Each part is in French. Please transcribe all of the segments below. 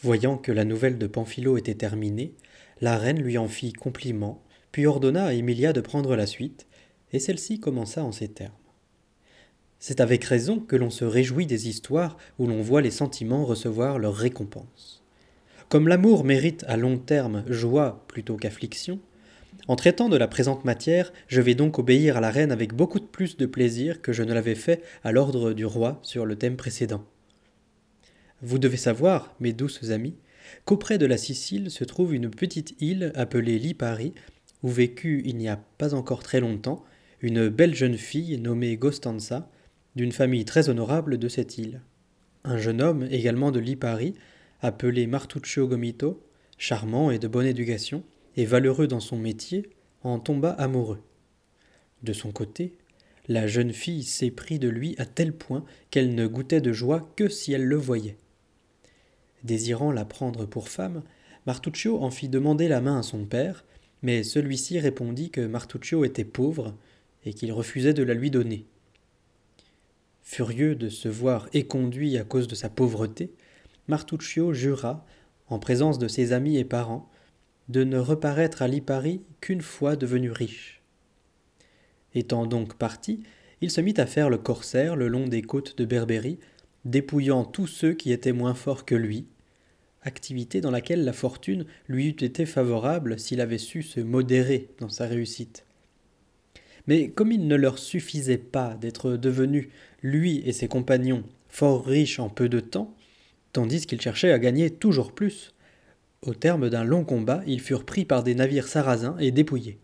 Voyant que la nouvelle de Pamphilo était terminée, la reine lui en fit compliment, puis ordonna à Emilia de prendre la suite, et celle-ci commença en ces termes. C'est avec raison que l'on se réjouit des histoires où l'on voit les sentiments recevoir leur récompense. Comme l'amour mérite à long terme joie plutôt qu'affliction, en traitant de la présente matière, je vais donc obéir à la reine avec beaucoup de plus de plaisir que je ne l'avais fait à l'ordre du roi sur le thème précédent. Vous devez savoir, mes douces amies, qu'auprès de la Sicile se trouve une petite île appelée Lipari, où vécut il n'y a pas encore très longtemps une belle jeune fille nommée Gostanza, d'une famille très honorable de cette île. Un jeune homme également de Lipari, appelé Martuccio Gomito, charmant et de bonne éducation, et valeureux dans son métier, en tomba amoureux. De son côté, la jeune fille s'éprit de lui à tel point qu'elle ne goûtait de joie que si elle le voyait. Désirant la prendre pour femme, Martuccio en fit demander la main à son père, mais celui-ci répondit que Martuccio était pauvre et qu'il refusait de la lui donner. Furieux de se voir éconduit à cause de sa pauvreté, Martuccio jura, en présence de ses amis et parents, de ne reparaître à Lipari qu'une fois devenu riche. Étant donc parti, il se mit à faire le corsaire le long des côtes de Berbérie, dépouillant tous ceux qui étaient moins forts que lui, activité dans laquelle la fortune lui eût été favorable s'il avait su se modérer dans sa réussite. Mais comme il ne leur suffisait pas d'être devenu, lui et ses compagnons, fort riches en peu de temps, tandis qu'ils cherchaient à gagner toujours plus, au terme d'un long combat, ils furent pris par des navires sarrasins et dépouillés.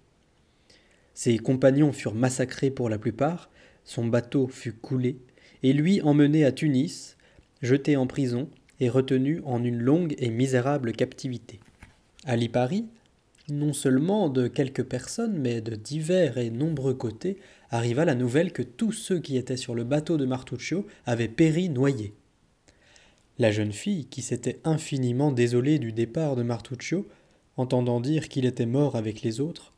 Ses compagnons furent massacrés pour la plupart, son bateau fut coulé, et lui emmené à Tunis, jeté en prison et retenu en une longue et misérable captivité. À Lipari, non seulement de quelques personnes, mais de divers et nombreux côtés, arriva la nouvelle que tous ceux qui étaient sur le bateau de Martuccio avaient péri noyés. La jeune fille, qui s'était infiniment désolée du départ de Martuccio, entendant dire qu'il était mort avec les autres,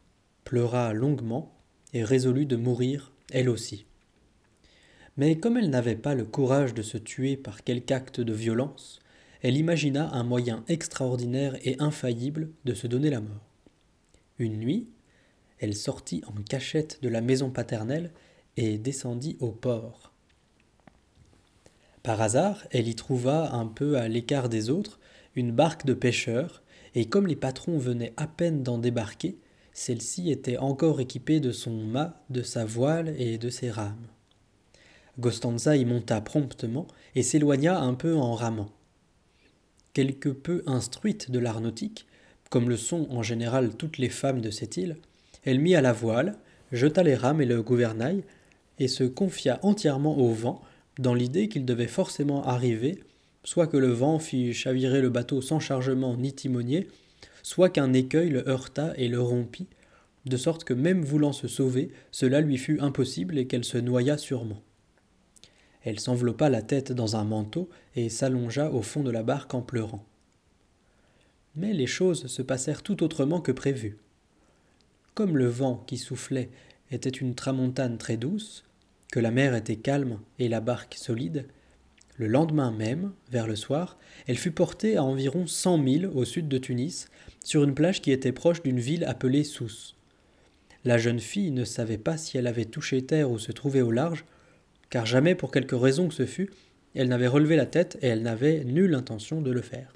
pleura longuement et résolut de mourir elle aussi. Mais comme elle n'avait pas le courage de se tuer par quelque acte de violence, elle imagina un moyen extraordinaire et infaillible de se donner la mort. Une nuit, elle sortit en cachette de la maison paternelle et descendit au port. Par hasard, elle y trouva, un peu à l'écart des autres, une barque de pêcheurs, et comme les patrons venaient à peine d'en débarquer, celle-ci était encore équipée de son mât, de sa voile et de ses rames. Gostanza y monta promptement et s'éloigna un peu en ramant. Quelque peu instruite de l'art nautique, comme le sont en général toutes les femmes de cette île, elle mit à la voile, jeta les rames et le gouvernail, et se confia entièrement au vent, dans l'idée qu'il devait forcément arriver, soit que le vent fit chavirer le bateau sans chargement ni timonier, soit qu'un écueil le heurta et le rompit, de sorte que même voulant se sauver, cela lui fut impossible et qu'elle se noya sûrement. Elle s'enveloppa la tête dans un manteau et s'allongea au fond de la barque en pleurant. Mais les choses se passèrent tout autrement que prévu. Comme le vent qui soufflait était une tramontane très douce, que la mer était calme et la barque solide, le lendemain même, vers le soir, elle fut portée à environ cent milles au sud de Tunis, sur une plage qui était proche d'une ville appelée Sousse. La jeune fille ne savait pas si elle avait touché terre ou se trouvait au large, car jamais, pour quelque raison que ce fût, elle n'avait relevé la tête et elle n'avait nulle intention de le faire.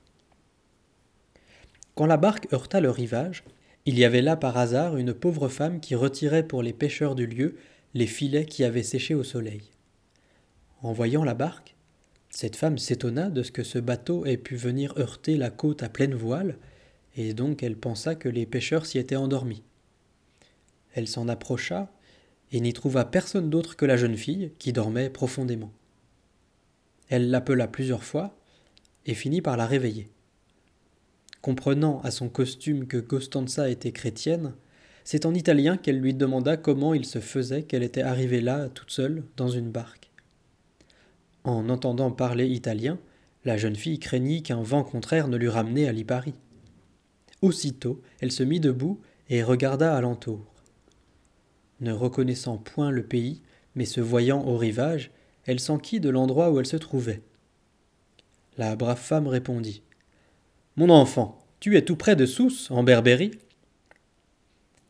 Quand la barque heurta le rivage, il y avait là par hasard une pauvre femme qui retirait pour les pêcheurs du lieu les filets qui avaient séché au soleil. En voyant la barque, cette femme s'étonna de ce que ce bateau ait pu venir heurter la côte à pleine voile, et donc elle pensa que les pêcheurs s'y étaient endormis. Elle s'en approcha et n'y trouva personne d'autre que la jeune fille qui dormait profondément. Elle l'appela plusieurs fois et finit par la réveiller. Comprenant à son costume que Costanza était chrétienne, c'est en italien qu'elle lui demanda comment il se faisait qu'elle était arrivée là toute seule dans une barque. En entendant parler italien, la jeune fille craignit qu'un vent contraire ne lui ramenait à Lipari. Aussitôt, elle se mit debout et regarda alentour. Ne reconnaissant point le pays, mais se voyant au rivage, elle s'enquit de l'endroit où elle se trouvait. La brave femme répondit Mon enfant, tu es tout près de Sousse, en Berbérie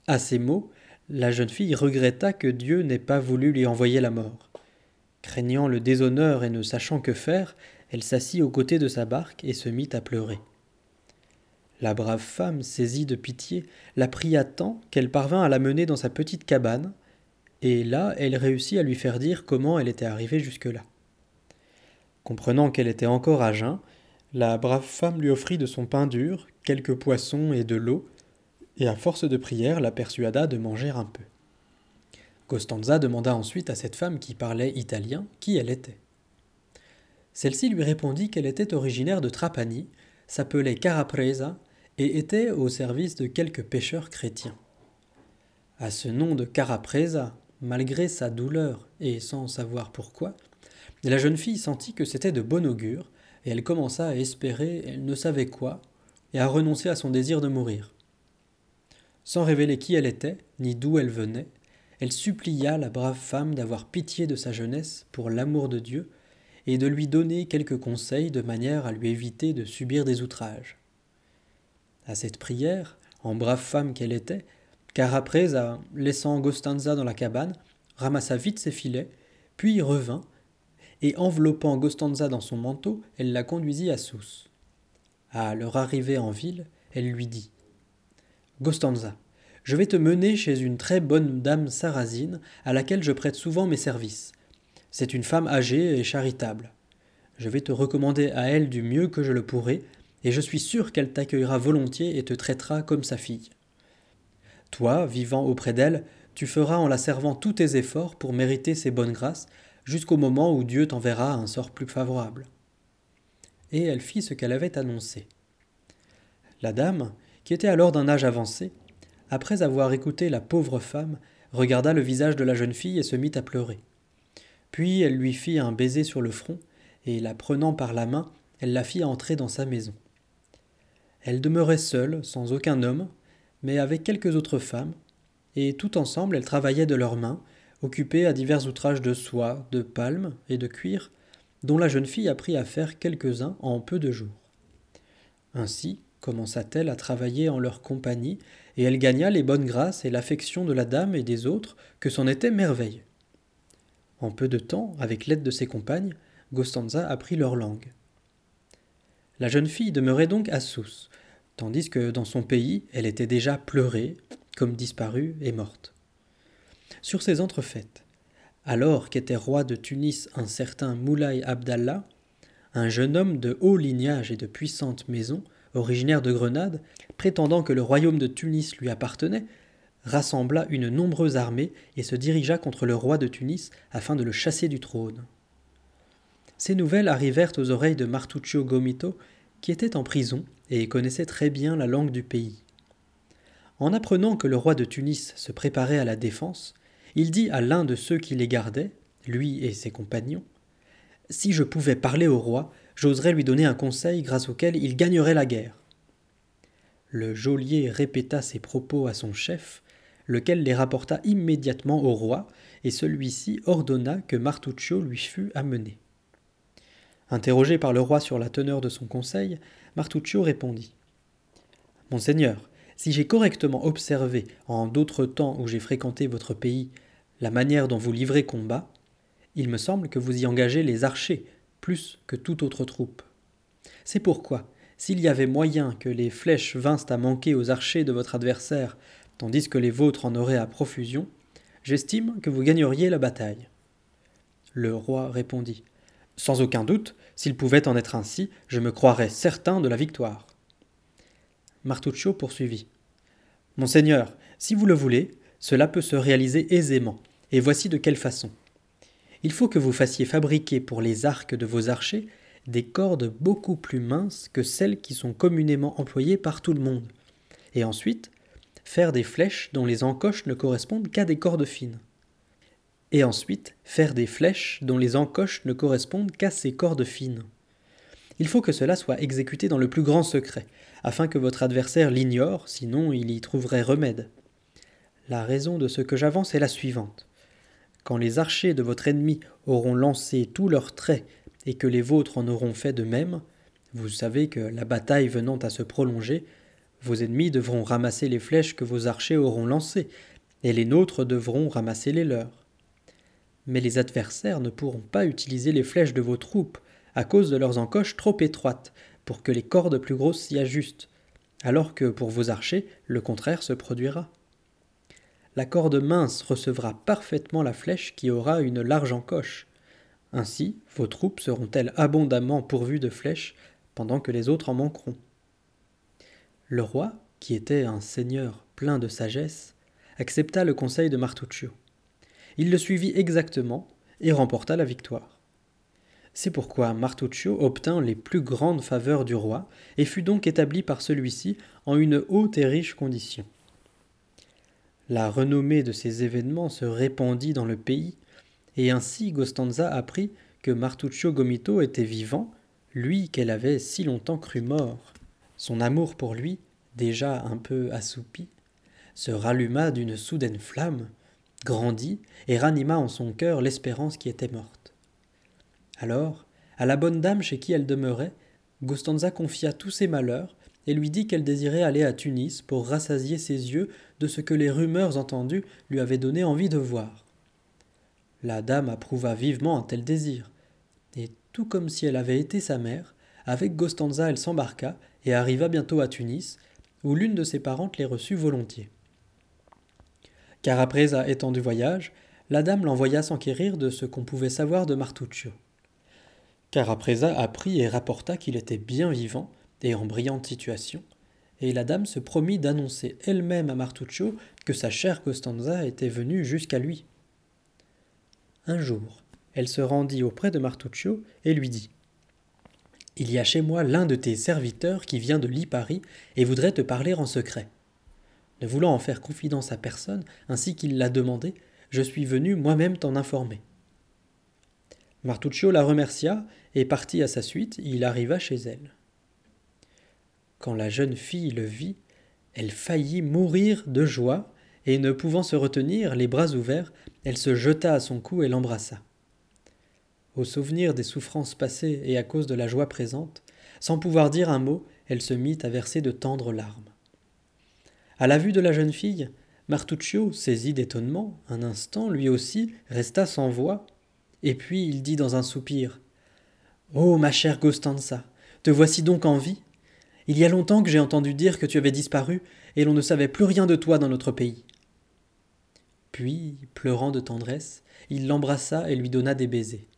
À ces mots, la jeune fille regretta que Dieu n'ait pas voulu lui envoyer la mort. Craignant le déshonneur et ne sachant que faire, elle s'assit aux côtés de sa barque et se mit à pleurer. La brave femme, saisie de pitié, la pria tant qu'elle parvint à la mener dans sa petite cabane, et là elle réussit à lui faire dire comment elle était arrivée jusque-là. Comprenant qu'elle était encore à jeun, la brave femme lui offrit de son pain dur, quelques poissons et de l'eau, et à force de prière la persuada de manger un peu. Costanza demanda ensuite à cette femme qui parlait italien qui elle était. Celle-ci lui répondit qu'elle était originaire de Trapani, s'appelait Carapresa et était au service de quelques pêcheurs chrétiens. À ce nom de Carapresa, malgré sa douleur et sans savoir pourquoi, la jeune fille sentit que c'était de bon augure, et elle commença à espérer elle ne savait quoi, et à renoncer à son désir de mourir. Sans révéler qui elle était, ni d'où elle venait, elle supplia la brave femme d'avoir pitié de sa jeunesse pour l'amour de Dieu, et de lui donner quelques conseils de manière à lui éviter de subir des outrages. À cette prière, en brave femme qu'elle était, car après, laissant Gostanza dans la cabane, ramassa vite ses filets, puis revint, et enveloppant Gostanza dans son manteau, elle la conduisit à Sousse. À leur arrivée en ville, elle lui dit Gostanza, je vais te mener chez une très bonne dame sarrasine à laquelle je prête souvent mes services. C'est une femme âgée et charitable. Je vais te recommander à elle du mieux que je le pourrai, et je suis sûr qu'elle t'accueillera volontiers et te traitera comme sa fille. Toi, vivant auprès d'elle, tu feras en la servant tous tes efforts pour mériter ses bonnes grâces, jusqu'au moment où Dieu t'enverra un sort plus favorable. Et elle fit ce qu'elle avait annoncé. La dame, qui était alors d'un âge avancé, après avoir écouté la pauvre femme, regarda le visage de la jeune fille et se mit à pleurer. Puis elle lui fit un baiser sur le front, et la prenant par la main, elle la fit entrer dans sa maison. Elle demeurait seule, sans aucun homme, mais avec quelques autres femmes, et tout ensemble elles travaillaient de leurs mains, occupées à divers outrages de soie, de palme et de cuir, dont la jeune fille apprit à faire quelques-uns en peu de jours. Ainsi commença-t-elle à travailler en leur compagnie, et elle gagna les bonnes grâces et l'affection de la dame et des autres, que c'en était merveille. En peu de temps, avec l'aide de ses compagnes, Gostanza apprit leur langue. La jeune fille demeurait donc à Sousse, tandis que dans son pays elle était déjà pleurée, comme disparue et morte. Sur ces entrefaites, alors qu'était roi de Tunis un certain Moulay Abdallah, un jeune homme de haut lignage et de puissante maison, originaire de Grenade, prétendant que le royaume de Tunis lui appartenait, rassembla une nombreuse armée et se dirigea contre le roi de Tunis afin de le chasser du trône. Ces nouvelles arrivèrent aux oreilles de Martuccio Gomito, qui était en prison et connaissait très bien la langue du pays. En apprenant que le roi de Tunis se préparait à la défense, il dit à l'un de ceux qui les gardaient, lui et ses compagnons, Si je pouvais parler au roi, j'oserais lui donner un conseil grâce auquel il gagnerait la guerre. Le geôlier répéta ces propos à son chef, lequel les rapporta immédiatement au roi, et celui-ci ordonna que Martuccio lui fût amené. Interrogé par le roi sur la teneur de son conseil, Martuccio répondit Monseigneur, si j'ai correctement observé, en d'autres temps où j'ai fréquenté votre pays, la manière dont vous livrez combat, il me semble que vous y engagez les archers plus que toute autre troupe. C'est pourquoi, s'il y avait moyen que les flèches vinssent à manquer aux archers de votre adversaire, tandis que les vôtres en auraient à profusion, j'estime que vous gagneriez la bataille. Le roi répondit sans aucun doute, s'il pouvait en être ainsi, je me croirais certain de la victoire. Martuccio poursuivit. Monseigneur, si vous le voulez, cela peut se réaliser aisément, et voici de quelle façon. Il faut que vous fassiez fabriquer pour les arcs de vos archers des cordes beaucoup plus minces que celles qui sont communément employées par tout le monde, et ensuite faire des flèches dont les encoches ne correspondent qu'à des cordes fines et ensuite faire des flèches dont les encoches ne correspondent qu'à ces cordes fines. Il faut que cela soit exécuté dans le plus grand secret, afin que votre adversaire l'ignore, sinon il y trouverait remède. La raison de ce que j'avance est la suivante. Quand les archers de votre ennemi auront lancé tous leurs traits et que les vôtres en auront fait de même, Vous savez que la bataille venant à se prolonger, vos ennemis devront ramasser les flèches que vos archers auront lancées, et les nôtres devront ramasser les leurs. Mais les adversaires ne pourront pas utiliser les flèches de vos troupes, à cause de leurs encoches trop étroites, pour que les cordes plus grosses s'y ajustent, alors que pour vos archers, le contraire se produira. La corde mince recevra parfaitement la flèche qui aura une large encoche. Ainsi, vos troupes seront-elles abondamment pourvues de flèches, pendant que les autres en manqueront. Le roi, qui était un seigneur plein de sagesse, accepta le conseil de Martuccio. Il le suivit exactement et remporta la victoire. C'est pourquoi Martuccio obtint les plus grandes faveurs du roi et fut donc établi par celui-ci en une haute et riche condition. La renommée de ces événements se répandit dans le pays, et ainsi Gostanza apprit que Martuccio Gomito était vivant, lui qu'elle avait si longtemps cru mort. Son amour pour lui, déjà un peu assoupi, se ralluma d'une soudaine flamme, grandit et ranima en son cœur l'espérance qui était morte. Alors, à la bonne dame chez qui elle demeurait, Gostanza confia tous ses malheurs et lui dit qu'elle désirait aller à Tunis pour rassasier ses yeux de ce que les rumeurs entendues lui avaient donné envie de voir. La dame approuva vivement un tel désir, et tout comme si elle avait été sa mère, avec Gostanza elle s'embarqua et arriva bientôt à Tunis, où l'une de ses parentes les reçut volontiers. Car après étant du voyage, la dame l'envoya s'enquérir de ce qu'on pouvait savoir de Martuccio. Carapresa apprit et rapporta qu'il était bien vivant et en brillante situation, et la dame se promit d'annoncer elle-même à Martuccio que sa chère Costanza était venue jusqu'à lui. Un jour, elle se rendit auprès de Martuccio et lui dit Il y a chez moi l'un de tes serviteurs qui vient de Lipari et voudrait te parler en secret. Ne voulant en faire confidence à personne, ainsi qu'il l'a demandé, je suis venu moi-même t'en informer. Martuccio la remercia et partit à sa suite, il arriva chez elle. Quand la jeune fille le vit, elle faillit mourir de joie, et ne pouvant se retenir, les bras ouverts, elle se jeta à son cou et l'embrassa. Au souvenir des souffrances passées et à cause de la joie présente, sans pouvoir dire un mot, elle se mit à verser de tendres larmes. À la vue de la jeune fille, Martuccio, saisi d'étonnement, un instant, lui aussi, resta sans voix, et puis il dit dans un soupir Oh, ma chère Gostanza, te voici donc en vie Il y a longtemps que j'ai entendu dire que tu avais disparu, et l'on ne savait plus rien de toi dans notre pays. Puis, pleurant de tendresse, il l'embrassa et lui donna des baisers.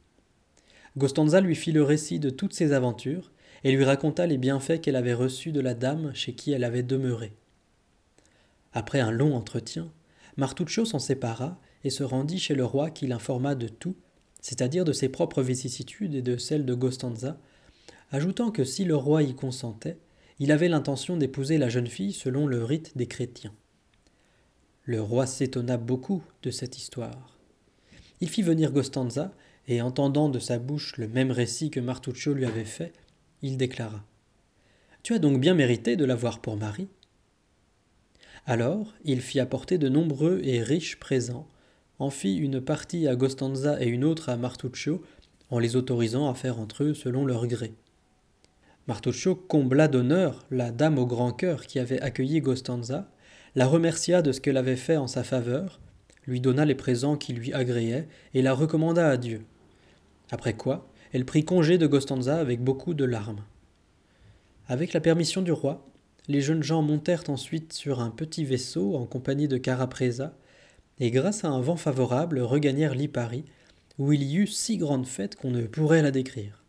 Gostanza lui fit le récit de toutes ses aventures, et lui raconta les bienfaits qu'elle avait reçus de la dame chez qui elle avait demeuré. Après un long entretien, Martuccio s'en sépara et se rendit chez le roi qui l'informa de tout, c'est-à-dire de ses propres vicissitudes et de celles de Gostanza, ajoutant que si le roi y consentait, il avait l'intention d'épouser la jeune fille selon le rite des chrétiens. Le roi s'étonna beaucoup de cette histoire. Il fit venir Gostanza, et entendant de sa bouche le même récit que Martuccio lui avait fait, il déclara Tu as donc bien mérité de l'avoir pour mari. Alors il fit apporter de nombreux et riches présents, en fit une partie à Gostanza et une autre à Martuccio, en les autorisant à faire entre eux selon leur gré. Martuccio combla d'honneur la dame au grand cœur qui avait accueilli Gostanza, la remercia de ce qu'elle avait fait en sa faveur, lui donna les présents qui lui agréaient et la recommanda à Dieu. Après quoi, elle prit congé de Gostanza avec beaucoup de larmes. Avec la permission du roi, les jeunes gens montèrent ensuite sur un petit vaisseau en compagnie de Carapresa, et grâce à un vent favorable regagnèrent Lipari, où il y eut si grande fête qu'on ne pourrait la décrire.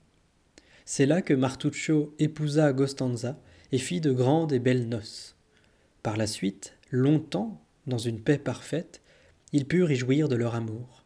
C'est là que Martuccio épousa Gostanza et fit de grandes et belles noces. Par la suite, longtemps, dans une paix parfaite, ils purent y jouir de leur amour.